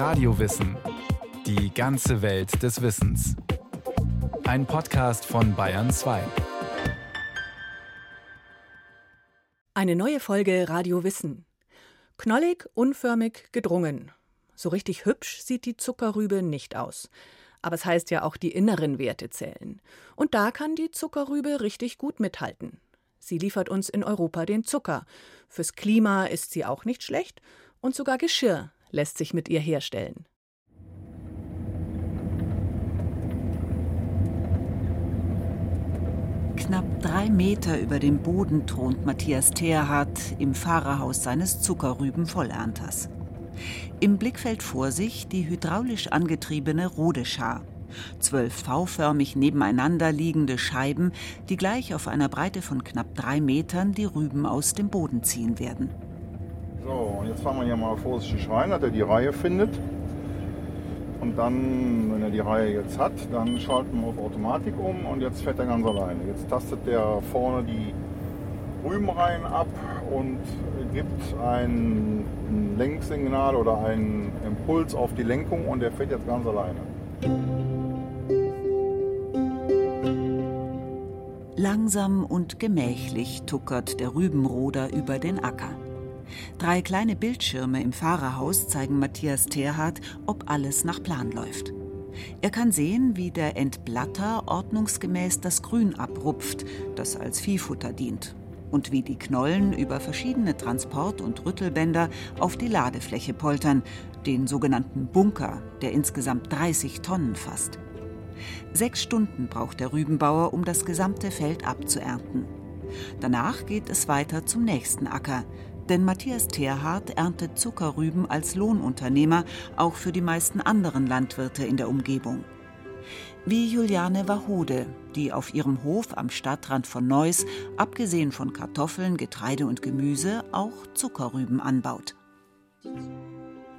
Radiowissen. Die ganze Welt des Wissens. Ein Podcast von Bayern 2. Eine neue Folge Radio Wissen. Knollig, unförmig, gedrungen. So richtig hübsch sieht die Zuckerrübe nicht aus. Aber es heißt ja auch, die inneren Werte zählen. Und da kann die Zuckerrübe richtig gut mithalten. Sie liefert uns in Europa den Zucker. Fürs Klima ist sie auch nicht schlecht. Und sogar Geschirr lässt sich mit ihr herstellen. Knapp drei Meter über dem Boden thront Matthias Theerhardt im Fahrerhaus seines Zuckerrübenvollernters. Im Blickfeld vor sich die hydraulisch angetriebene Rodeschar. Zwölf V-förmig nebeneinander liegende Scheiben, die gleich auf einer Breite von knapp drei Metern die Rüben aus dem Boden ziehen werden. So, und jetzt fahren wir hier mal vorsichtig rein, dass er die Reihe findet. Und dann, wenn er die Reihe jetzt hat, dann schalten wir auf Automatik um und jetzt fährt er ganz alleine. Jetzt tastet der vorne die Rübenreihen ab und gibt ein Lenksignal oder einen Impuls auf die Lenkung und der fährt jetzt ganz alleine. Langsam und gemächlich tuckert der Rübenroder über den Acker. Drei kleine Bildschirme im Fahrerhaus zeigen Matthias Terhardt, ob alles nach Plan läuft. Er kann sehen, wie der Entblatter ordnungsgemäß das Grün abrupft, das als Viehfutter dient, und wie die Knollen über verschiedene Transport- und Rüttelbänder auf die Ladefläche poltern, den sogenannten Bunker, der insgesamt 30 Tonnen fasst. Sechs Stunden braucht der Rübenbauer, um das gesamte Feld abzuernten. Danach geht es weiter zum nächsten Acker, denn Matthias Terhardt erntet Zuckerrüben als Lohnunternehmer auch für die meisten anderen Landwirte in der Umgebung. Wie Juliane Wahode, die auf ihrem Hof am Stadtrand von Neuss, abgesehen von Kartoffeln, Getreide und Gemüse, auch Zuckerrüben anbaut.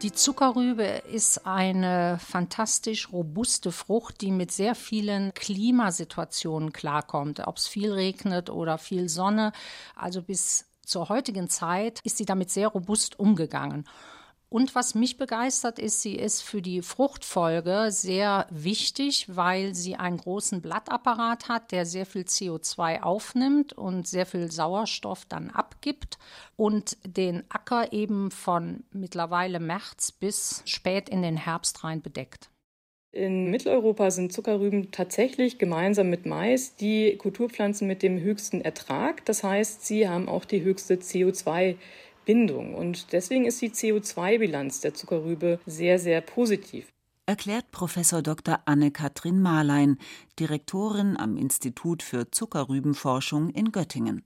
Die Zuckerrübe ist eine fantastisch robuste Frucht, die mit sehr vielen Klimasituationen klarkommt, ob es viel regnet oder viel Sonne. Also bis zur heutigen Zeit ist sie damit sehr robust umgegangen. Und was mich begeistert ist, sie ist für die Fruchtfolge sehr wichtig, weil sie einen großen Blattapparat hat, der sehr viel CO2 aufnimmt und sehr viel Sauerstoff dann abgibt und den Acker eben von mittlerweile März bis spät in den Herbst rein bedeckt. In Mitteleuropa sind Zuckerrüben tatsächlich gemeinsam mit Mais die Kulturpflanzen mit dem höchsten Ertrag. Das heißt, sie haben auch die höchste CO2-Bindung. Und deswegen ist die CO2-Bilanz der Zuckerrübe sehr, sehr positiv. Erklärt Professor Dr. Anne-Kathrin Marlein, Direktorin am Institut für Zuckerrübenforschung in Göttingen.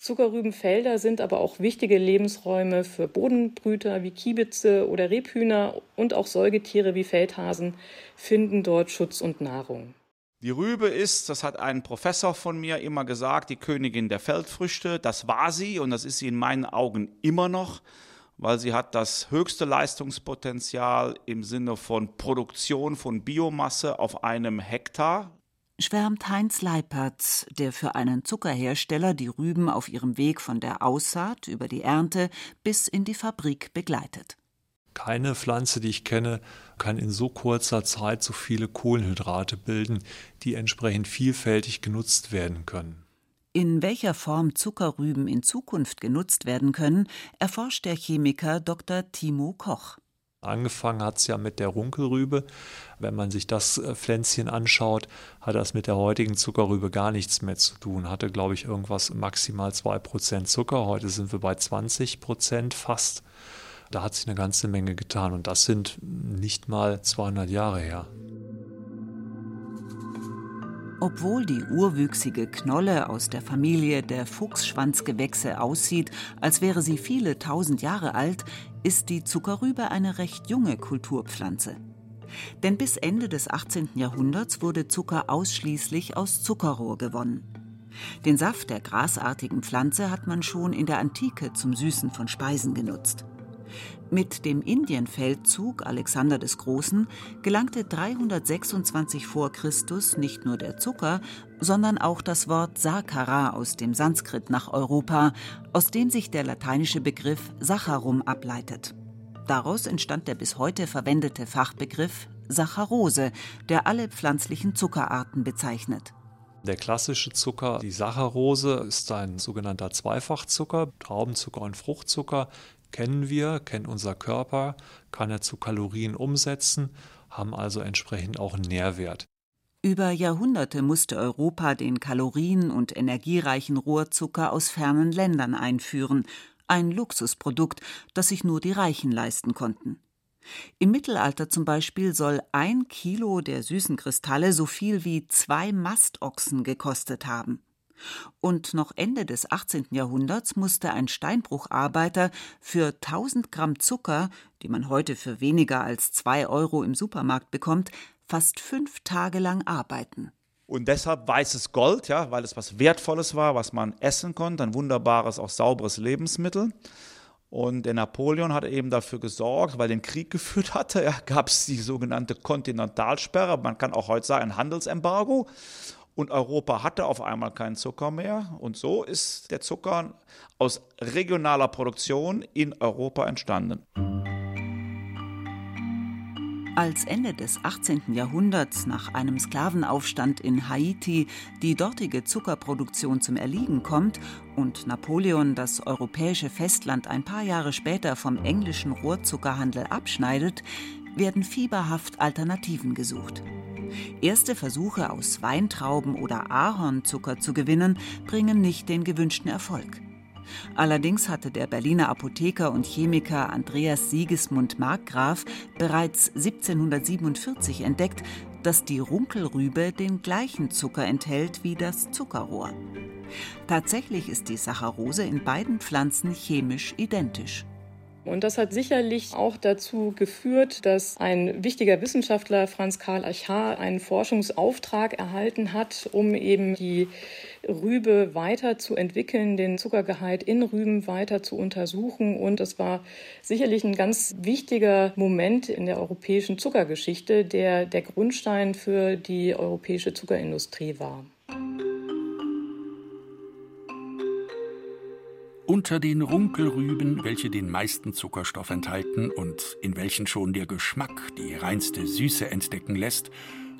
Zuckerrübenfelder sind aber auch wichtige Lebensräume für Bodenbrüter wie Kiebitze oder Rebhühner und auch Säugetiere wie Feldhasen finden dort Schutz und Nahrung. Die Rübe ist, das hat ein Professor von mir immer gesagt, die Königin der Feldfrüchte. Das war sie und das ist sie in meinen Augen immer noch, weil sie hat das höchste Leistungspotenzial im Sinne von Produktion von Biomasse auf einem Hektar schwärmt Heinz Leipertz, der für einen Zuckerhersteller die Rüben auf ihrem Weg von der Aussaat über die Ernte bis in die Fabrik begleitet. Keine Pflanze, die ich kenne, kann in so kurzer Zeit so viele Kohlenhydrate bilden, die entsprechend vielfältig genutzt werden können. In welcher Form Zuckerrüben in Zukunft genutzt werden können, erforscht der Chemiker Dr. Timo Koch. Angefangen hat es ja mit der Runkelrübe. Wenn man sich das äh, Pflänzchen anschaut, hat das mit der heutigen Zuckerrübe gar nichts mehr zu tun. Hatte, glaube ich, irgendwas maximal 2% Zucker. Heute sind wir bei 20% fast. Da hat sich eine ganze Menge getan und das sind nicht mal 200 Jahre her. Obwohl die urwüchsige Knolle aus der Familie der Fuchsschwanzgewächse aussieht, als wäre sie viele tausend Jahre alt, ist die Zuckerrübe eine recht junge Kulturpflanze. Denn bis Ende des 18. Jahrhunderts wurde Zucker ausschließlich aus Zuckerrohr gewonnen. Den Saft der grasartigen Pflanze hat man schon in der Antike zum Süßen von Speisen genutzt. Mit dem Indienfeldzug Alexander des Großen gelangte 326 vor Christus nicht nur der Zucker, sondern auch das Wort Sakara aus dem Sanskrit nach Europa, aus dem sich der lateinische Begriff Sacharum ableitet. Daraus entstand der bis heute verwendete Fachbegriff Saccharose, der alle pflanzlichen Zuckerarten bezeichnet. Der klassische Zucker, die Saccharose, ist ein sogenannter Zweifachzucker. Traubenzucker und Fruchtzucker kennen wir, kennt unser Körper, kann er zu Kalorien umsetzen, haben also entsprechend auch einen Nährwert. Über Jahrhunderte musste Europa den kalorien- und energiereichen Rohrzucker aus fernen Ländern einführen, ein Luxusprodukt, das sich nur die Reichen leisten konnten. Im Mittelalter zum Beispiel soll ein Kilo der süßen Kristalle so viel wie zwei Mastochsen gekostet haben. Und noch Ende des 18. Jahrhunderts musste ein Steinbrucharbeiter für 1000 Gramm Zucker, die man heute für weniger als zwei Euro im Supermarkt bekommt, fast fünf Tage lang arbeiten. Und deshalb weißes Gold, ja, weil es was Wertvolles war, was man essen konnte, ein wunderbares, auch sauberes Lebensmittel. Und der Napoleon hat eben dafür gesorgt, weil den Krieg geführt hatte, ja, gab es die sogenannte Kontinentalsperre, man kann auch heute sagen ein Handelsembargo. Und Europa hatte auf einmal keinen Zucker mehr. Und so ist der Zucker aus regionaler Produktion in Europa entstanden. Als Ende des 18. Jahrhunderts nach einem Sklavenaufstand in Haiti die dortige Zuckerproduktion zum Erliegen kommt und Napoleon das europäische Festland ein paar Jahre später vom englischen Rohrzuckerhandel abschneidet, werden fieberhaft Alternativen gesucht. Erste Versuche aus Weintrauben oder Ahornzucker zu gewinnen, bringen nicht den gewünschten Erfolg. Allerdings hatte der Berliner Apotheker und Chemiker Andreas Sigismund Markgraf bereits 1747 entdeckt, dass die Runkelrübe den gleichen Zucker enthält wie das Zuckerrohr. Tatsächlich ist die Saccharose in beiden Pflanzen chemisch identisch. Und das hat sicherlich auch dazu geführt, dass ein wichtiger Wissenschaftler, Franz Karl Achar, einen Forschungsauftrag erhalten hat, um eben die Rübe weiterzuentwickeln, den Zuckergehalt in Rüben weiter zu untersuchen. Und es war sicherlich ein ganz wichtiger Moment in der europäischen Zuckergeschichte, der der Grundstein für die europäische Zuckerindustrie war. Unter den Runkelrüben, welche den meisten Zuckerstoff enthalten und in welchen schon der Geschmack die reinste Süße entdecken lässt,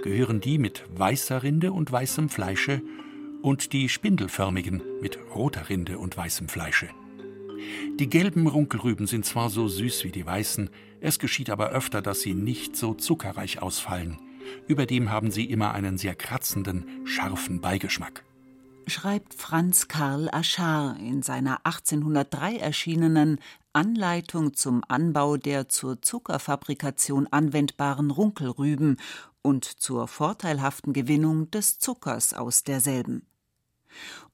gehören die mit weißer Rinde und weißem Fleische und die spindelförmigen mit roter Rinde und weißem Fleische. Die gelben Runkelrüben sind zwar so süß wie die weißen, es geschieht aber öfter, dass sie nicht so zuckerreich ausfallen. Überdem haben sie immer einen sehr kratzenden, scharfen Beigeschmack schreibt Franz Karl Aschar in seiner 1803 erschienenen Anleitung zum Anbau der zur Zuckerfabrikation anwendbaren Runkelrüben und zur vorteilhaften Gewinnung des Zuckers aus derselben.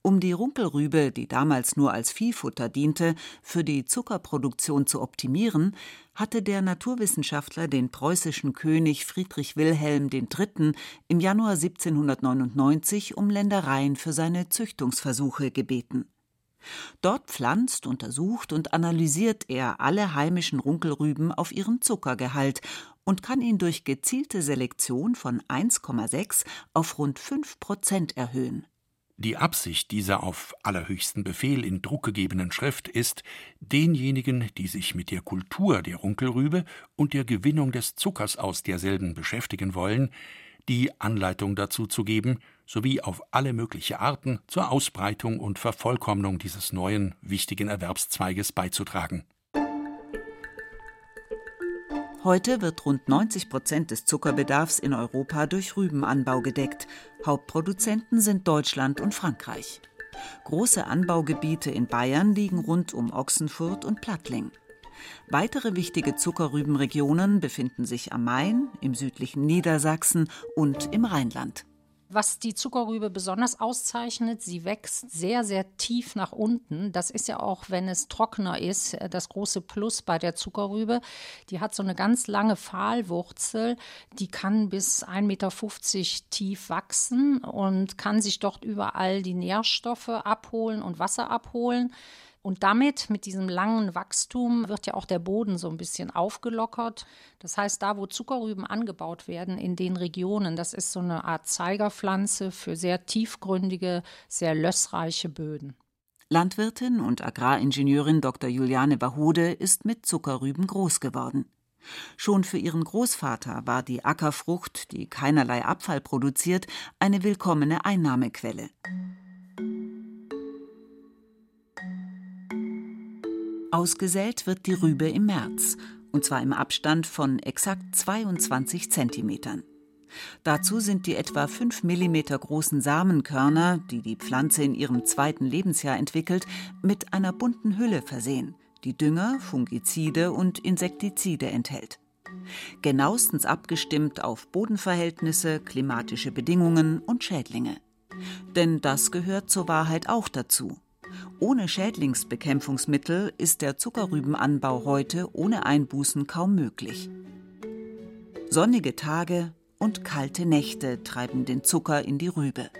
Um die Runkelrübe, die damals nur als Viehfutter diente, für die Zuckerproduktion zu optimieren, hatte der Naturwissenschaftler den preußischen König Friedrich Wilhelm III. im Januar 1799 um Ländereien für seine Züchtungsversuche gebeten. Dort pflanzt, untersucht und analysiert er alle heimischen Runkelrüben auf ihren Zuckergehalt und kann ihn durch gezielte Selektion von 1,6 auf rund 5 Prozent erhöhen. Die Absicht dieser auf allerhöchsten Befehl in Druck gegebenen Schrift ist, denjenigen, die sich mit der Kultur der Runkelrübe und der Gewinnung des Zuckers aus derselben beschäftigen wollen, die Anleitung dazu zu geben, sowie auf alle mögliche Arten zur Ausbreitung und Vervollkommnung dieses neuen, wichtigen Erwerbszweiges beizutragen Heute wird rund 90 Prozent des Zuckerbedarfs in Europa durch Rübenanbau gedeckt. Hauptproduzenten sind Deutschland und Frankreich. Große Anbaugebiete in Bayern liegen rund um Ochsenfurt und Plattling. Weitere wichtige Zuckerrübenregionen befinden sich am Main, im südlichen Niedersachsen und im Rheinland. Was die Zuckerrübe besonders auszeichnet, sie wächst sehr, sehr tief nach unten. Das ist ja auch, wenn es trockener ist, äh, das große Plus bei der Zuckerrübe. Die hat so eine ganz lange Pfahlwurzel, die kann bis 1,50 Meter tief wachsen und kann sich dort überall die Nährstoffe abholen und Wasser abholen. Und damit, mit diesem langen Wachstum, wird ja auch der Boden so ein bisschen aufgelockert. Das heißt, da, wo Zuckerrüben angebaut werden, in den Regionen, das ist so eine Art Zeigerpflanze für sehr tiefgründige, sehr lössreiche Böden. Landwirtin und Agraringenieurin Dr. Juliane Wahode ist mit Zuckerrüben groß geworden. Schon für ihren Großvater war die Ackerfrucht, die keinerlei Abfall produziert, eine willkommene Einnahmequelle. Ausgesät wird die Rübe im März, und zwar im Abstand von exakt 22 Zentimetern. Dazu sind die etwa 5 mm großen Samenkörner, die die Pflanze in ihrem zweiten Lebensjahr entwickelt, mit einer bunten Hülle versehen, die Dünger, Fungizide und Insektizide enthält. Genauestens abgestimmt auf Bodenverhältnisse, klimatische Bedingungen und Schädlinge. Denn das gehört zur Wahrheit auch dazu. Ohne Schädlingsbekämpfungsmittel ist der Zuckerrübenanbau heute ohne Einbußen kaum möglich. Sonnige Tage und kalte Nächte treiben den Zucker in die Rübe.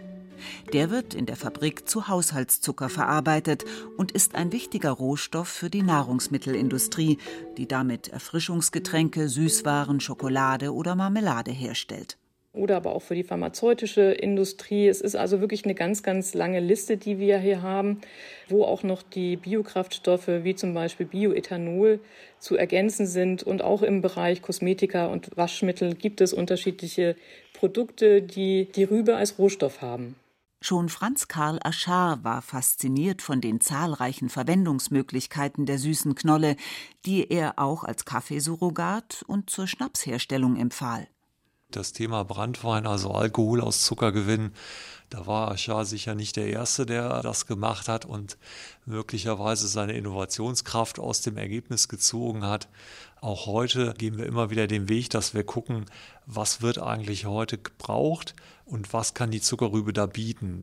Der wird in der Fabrik zu Haushaltszucker verarbeitet und ist ein wichtiger Rohstoff für die Nahrungsmittelindustrie, die damit Erfrischungsgetränke, Süßwaren, Schokolade oder Marmelade herstellt oder aber auch für die pharmazeutische Industrie. Es ist also wirklich eine ganz, ganz lange Liste, die wir hier haben, wo auch noch die Biokraftstoffe wie zum Beispiel Bioethanol zu ergänzen sind. Und auch im Bereich Kosmetika und Waschmittel gibt es unterschiedliche Produkte, die die Rübe als Rohstoff haben. Schon Franz Karl Aschar war fasziniert von den zahlreichen Verwendungsmöglichkeiten der süßen Knolle, die er auch als Kaffeesurrogat und zur Schnapsherstellung empfahl das Thema Brandwein, also Alkohol aus Zucker gewinnen, da war Aschar sicher nicht der Erste, der das gemacht hat und möglicherweise seine Innovationskraft aus dem Ergebnis gezogen hat. Auch heute gehen wir immer wieder den Weg, dass wir gucken, was wird eigentlich heute gebraucht und was kann die Zuckerrübe da bieten.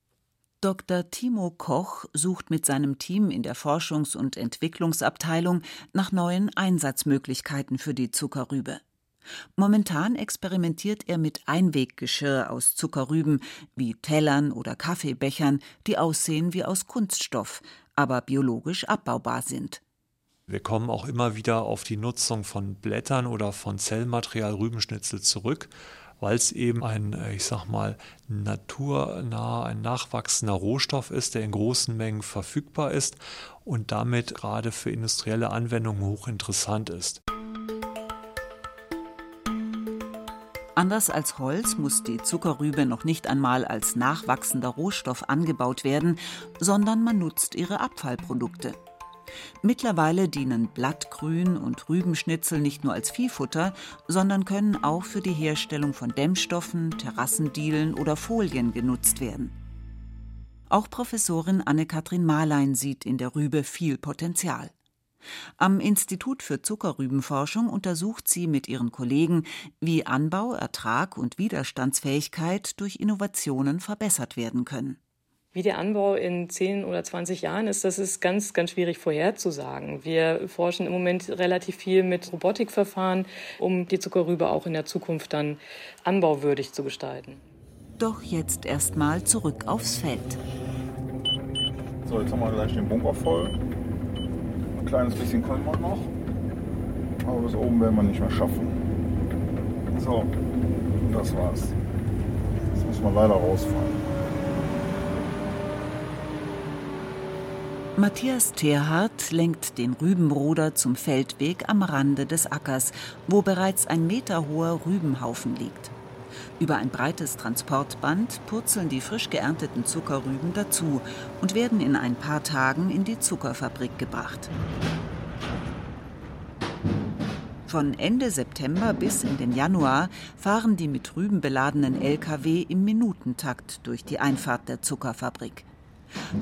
Dr. Timo Koch sucht mit seinem Team in der Forschungs- und Entwicklungsabteilung nach neuen Einsatzmöglichkeiten für die Zuckerrübe. Momentan experimentiert er mit Einweggeschirr aus Zuckerrüben, wie Tellern oder Kaffeebechern, die aussehen wie aus Kunststoff, aber biologisch abbaubar sind. Wir kommen auch immer wieder auf die Nutzung von Blättern oder von Zellmaterial Rübenschnitzel zurück, weil es eben ein, ich sag mal, naturnah, ein nachwachsender Rohstoff ist, der in großen Mengen verfügbar ist und damit gerade für industrielle Anwendungen hochinteressant ist. Anders als Holz muss die Zuckerrübe noch nicht einmal als nachwachsender Rohstoff angebaut werden, sondern man nutzt ihre Abfallprodukte. Mittlerweile dienen Blattgrün und Rübenschnitzel nicht nur als Viehfutter, sondern können auch für die Herstellung von Dämmstoffen, Terrassendielen oder Folien genutzt werden. Auch Professorin Anne-Kathrin Mahlein sieht in der Rübe viel Potenzial. Am Institut für Zuckerrübenforschung untersucht sie mit ihren Kollegen, wie Anbau, Ertrag und Widerstandsfähigkeit durch Innovationen verbessert werden können. Wie der Anbau in 10 oder 20 Jahren ist, das ist ganz, ganz schwierig vorherzusagen. Wir forschen im Moment relativ viel mit Robotikverfahren, um die Zuckerrübe auch in der Zukunft dann anbauwürdig zu gestalten. Doch jetzt erstmal zurück aufs Feld. So, jetzt haben wir gleich den Bunker voll. Ein kleines bisschen können wir noch. Aber bis oben werden wir nicht mehr schaffen. So, das war's. Jetzt muss man leider rausfallen. Matthias Terhardt lenkt den Rübenbruder zum Feldweg am Rande des Ackers, wo bereits ein meterhoher Rübenhaufen liegt. Über ein breites Transportband purzeln die frisch geernteten Zuckerrüben dazu und werden in ein paar Tagen in die Zuckerfabrik gebracht. Von Ende September bis in den Januar fahren die mit Rüben beladenen Lkw im Minutentakt durch die Einfahrt der Zuckerfabrik.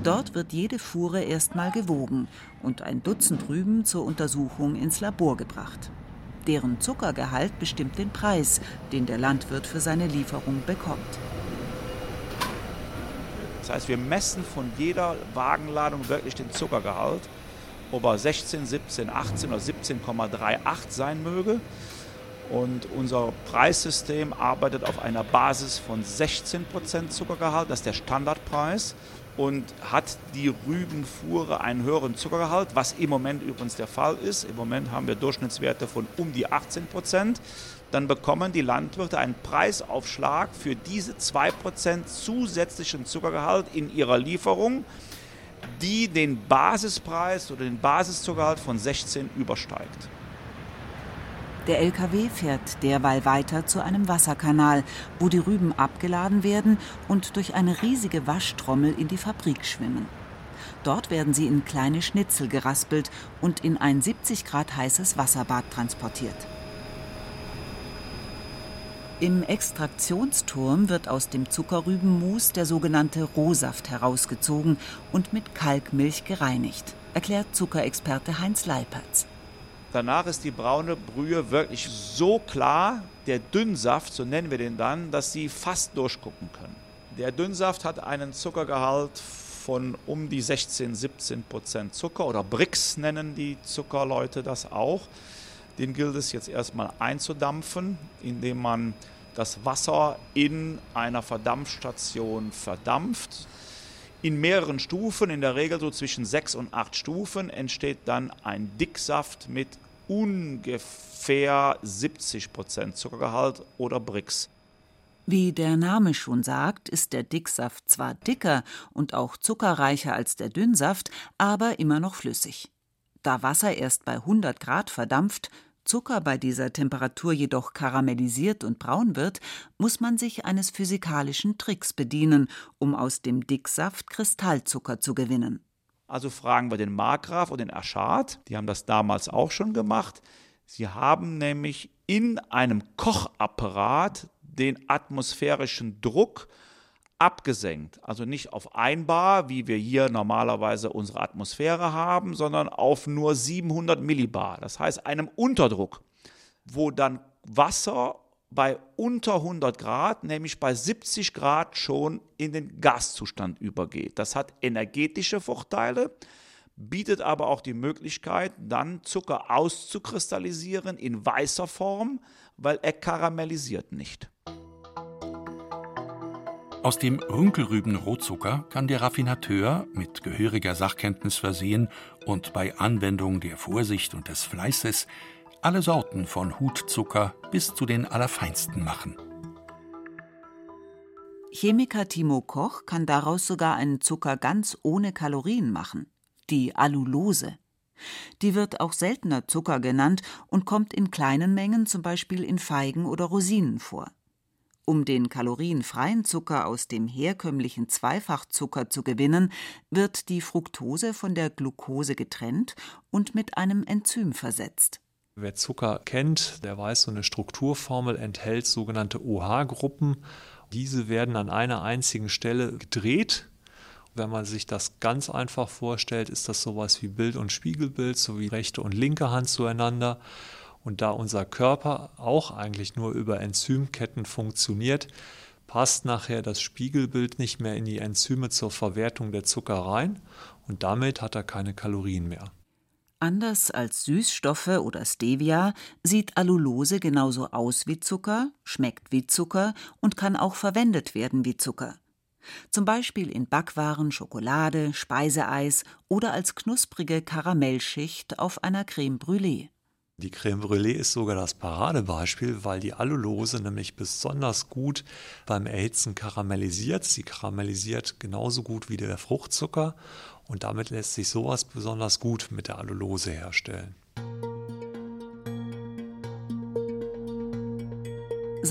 Dort wird jede Fuhre erstmal gewogen und ein Dutzend Rüben zur Untersuchung ins Labor gebracht. Deren Zuckergehalt bestimmt den Preis, den der Landwirt für seine Lieferung bekommt. Das heißt, wir messen von jeder Wagenladung wirklich den Zuckergehalt, ob er 16, 17, 18 oder 17,38 sein möge. Und unser Preissystem arbeitet auf einer Basis von 16% Zuckergehalt, das ist der Standardpreis und hat die Rübenfuhre einen höheren Zuckergehalt, was im Moment übrigens der Fall ist. Im Moment haben wir Durchschnittswerte von um die 18 Prozent. Dann bekommen die Landwirte einen Preisaufschlag für diese 2 Prozent zusätzlichen Zuckergehalt in ihrer Lieferung. die den Basispreis oder den Basiszuckergehalt von 16 übersteigt. Der LKW fährt derweil weiter zu einem Wasserkanal, wo die Rüben abgeladen werden und durch eine riesige Waschtrommel in die Fabrik schwimmen. Dort werden sie in kleine Schnitzel geraspelt und in ein 70 Grad heißes Wasserbad transportiert. Im Extraktionsturm wird aus dem Zuckerrübenmus der sogenannte Rohsaft herausgezogen und mit Kalkmilch gereinigt, erklärt Zuckerexperte Heinz Leipertz. Danach ist die braune Brühe wirklich so klar, der Dünnsaft, so nennen wir den dann, dass Sie fast durchgucken können. Der Dünnsaft hat einen Zuckergehalt von um die 16, 17 Prozent Zucker oder Brix nennen die Zuckerleute das auch. Den gilt es jetzt erstmal einzudampfen, indem man das Wasser in einer Verdampfstation verdampft. In mehreren Stufen, in der Regel so zwischen sechs und acht Stufen, entsteht dann ein Dicksaft mit ungefähr 70 Prozent Zuckergehalt oder Brix. Wie der Name schon sagt, ist der Dicksaft zwar dicker und auch zuckerreicher als der Dünnsaft, aber immer noch flüssig. Da Wasser erst bei 100 Grad verdampft, Zucker bei dieser Temperatur jedoch karamellisiert und braun wird, muss man sich eines physikalischen Tricks bedienen, um aus dem Dicksaft Kristallzucker zu gewinnen. Also fragen wir den Markgraf und den Aschad, die haben das damals auch schon gemacht. Sie haben nämlich in einem Kochapparat den atmosphärischen Druck abgesenkt. Also nicht auf 1 Bar, wie wir hier normalerweise unsere Atmosphäre haben, sondern auf nur 700 Millibar. Das heißt einem Unterdruck, wo dann Wasser bei unter 100 Grad, nämlich bei 70 Grad schon in den Gaszustand übergeht. Das hat energetische Vorteile, bietet aber auch die Möglichkeit, dann Zucker auszukristallisieren in weißer Form, weil er karamellisiert nicht. Aus dem Runkelrüben-Rohzucker kann der Raffinateur mit gehöriger Sachkenntnis versehen und bei Anwendung der Vorsicht und des Fleißes alle Sorten von Hutzucker bis zu den allerfeinsten machen. Chemiker Timo Koch kann daraus sogar einen Zucker ganz ohne Kalorien machen, die Allulose. Die wird auch seltener Zucker genannt und kommt in kleinen Mengen zum Beispiel in Feigen oder Rosinen vor. Um den kalorienfreien Zucker aus dem herkömmlichen Zweifachzucker zu gewinnen, wird die Fructose von der Glucose getrennt und mit einem Enzym versetzt. Wer Zucker kennt, der weiß, so eine Strukturformel enthält sogenannte OH-Gruppen. Diese werden an einer einzigen Stelle gedreht. Wenn man sich das ganz einfach vorstellt, ist das sowas wie Bild und Spiegelbild, sowie rechte und linke Hand zueinander. Und da unser Körper auch eigentlich nur über Enzymketten funktioniert, passt nachher das Spiegelbild nicht mehr in die Enzyme zur Verwertung der Zucker rein und damit hat er keine Kalorien mehr. Anders als Süßstoffe oder Stevia sieht Allulose genauso aus wie Zucker, schmeckt wie Zucker und kann auch verwendet werden wie Zucker. Zum Beispiel in Backwaren, Schokolade, Speiseeis oder als knusprige Karamellschicht auf einer Creme Brûlée. Die Creme Brûlée ist sogar das Paradebeispiel, weil die Allulose nämlich besonders gut beim Erhitzen karamellisiert. Sie karamellisiert genauso gut wie der Fruchtzucker und damit lässt sich sowas besonders gut mit der Allulose herstellen.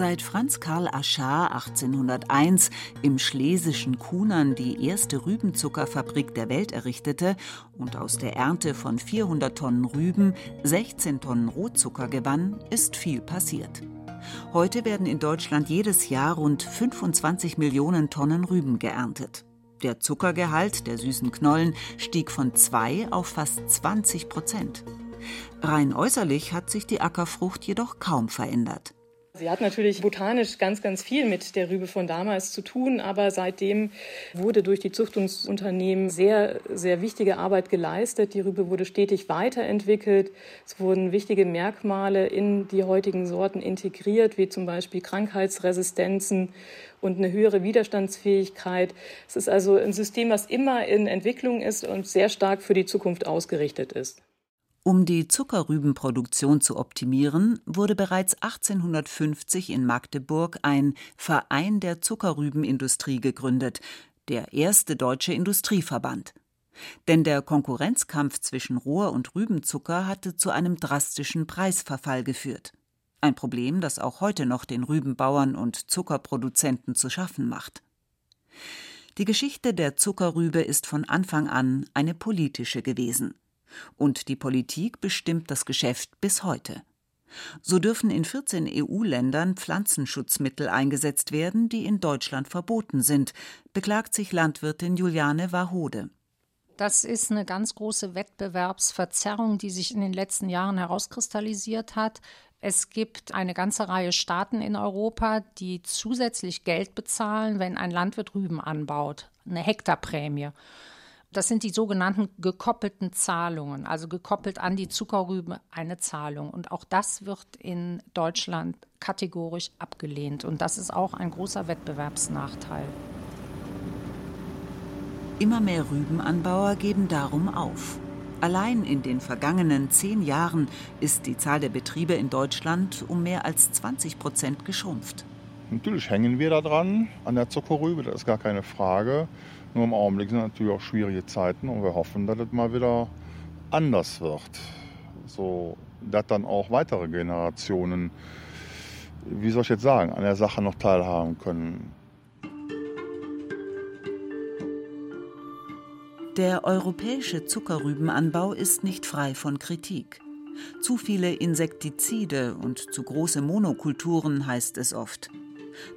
Seit Franz Karl Aschar 1801 im schlesischen Kunern die erste Rübenzuckerfabrik der Welt errichtete und aus der Ernte von 400 Tonnen Rüben 16 Tonnen Rohzucker gewann, ist viel passiert. Heute werden in Deutschland jedes Jahr rund 25 Millionen Tonnen Rüben geerntet. Der Zuckergehalt der süßen Knollen stieg von 2 auf fast 20 Prozent. Rein äußerlich hat sich die Ackerfrucht jedoch kaum verändert. Sie hat natürlich botanisch ganz, ganz viel mit der Rübe von damals zu tun, aber seitdem wurde durch die Züchtungsunternehmen sehr, sehr wichtige Arbeit geleistet. Die Rübe wurde stetig weiterentwickelt. Es wurden wichtige Merkmale in die heutigen Sorten integriert, wie zum Beispiel Krankheitsresistenzen und eine höhere Widerstandsfähigkeit. Es ist also ein System, was immer in Entwicklung ist und sehr stark für die Zukunft ausgerichtet ist. Um die Zuckerrübenproduktion zu optimieren, wurde bereits 1850 in Magdeburg ein Verein der Zuckerrübenindustrie gegründet, der erste deutsche Industrieverband. Denn der Konkurrenzkampf zwischen Rohr- und Rübenzucker hatte zu einem drastischen Preisverfall geführt. Ein Problem, das auch heute noch den Rübenbauern und Zuckerproduzenten zu schaffen macht. Die Geschichte der Zuckerrübe ist von Anfang an eine politische gewesen. Und die Politik bestimmt das Geschäft bis heute. So dürfen in 14 EU-Ländern Pflanzenschutzmittel eingesetzt werden, die in Deutschland verboten sind, beklagt sich Landwirtin Juliane Wahode. Das ist eine ganz große Wettbewerbsverzerrung, die sich in den letzten Jahren herauskristallisiert hat. Es gibt eine ganze Reihe Staaten in Europa, die zusätzlich Geld bezahlen, wenn ein Landwirt Rüben anbaut, eine Hektarprämie. Das sind die sogenannten gekoppelten Zahlungen, also gekoppelt an die Zuckerrübe eine Zahlung. Und auch das wird in Deutschland kategorisch abgelehnt. Und das ist auch ein großer Wettbewerbsnachteil. Immer mehr Rübenanbauer geben darum auf. Allein in den vergangenen zehn Jahren ist die Zahl der Betriebe in Deutschland um mehr als 20 Prozent geschrumpft. Natürlich hängen wir da dran an der Zuckerrübe, das ist gar keine Frage. Nur im Augenblick sind natürlich auch schwierige Zeiten und wir hoffen, dass es mal wieder anders wird. So, dass dann auch weitere Generationen, wie soll ich jetzt sagen, an der Sache noch teilhaben können. Der europäische Zuckerrübenanbau ist nicht frei von Kritik. Zu viele Insektizide und zu große Monokulturen heißt es oft.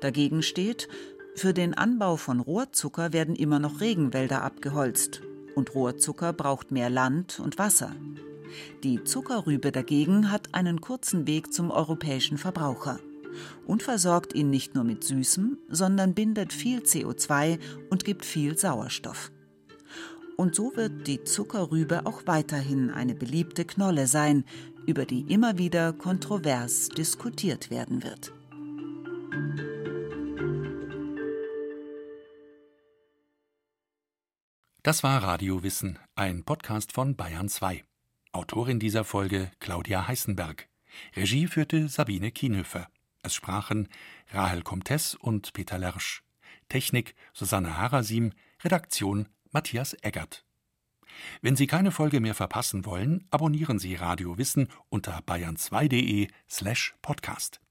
Dagegen steht, für den Anbau von Rohrzucker werden immer noch Regenwälder abgeholzt. Und Rohrzucker braucht mehr Land und Wasser. Die Zuckerrübe dagegen hat einen kurzen Weg zum europäischen Verbraucher und versorgt ihn nicht nur mit Süßem, sondern bindet viel CO2 und gibt viel Sauerstoff. Und so wird die Zuckerrübe auch weiterhin eine beliebte Knolle sein, über die immer wieder kontrovers diskutiert werden wird. Das war Radiowissen, ein Podcast von Bayern 2. Autorin dieser Folge Claudia Heißenberg. Regie führte Sabine Kienhöfer. Es sprachen Rahel Comtes und Peter Lersch. Technik Susanne Harasim, Redaktion Matthias Eggert. Wenn Sie keine Folge mehr verpassen wollen, abonnieren Sie Radio Wissen unter bayern2.de slash podcast.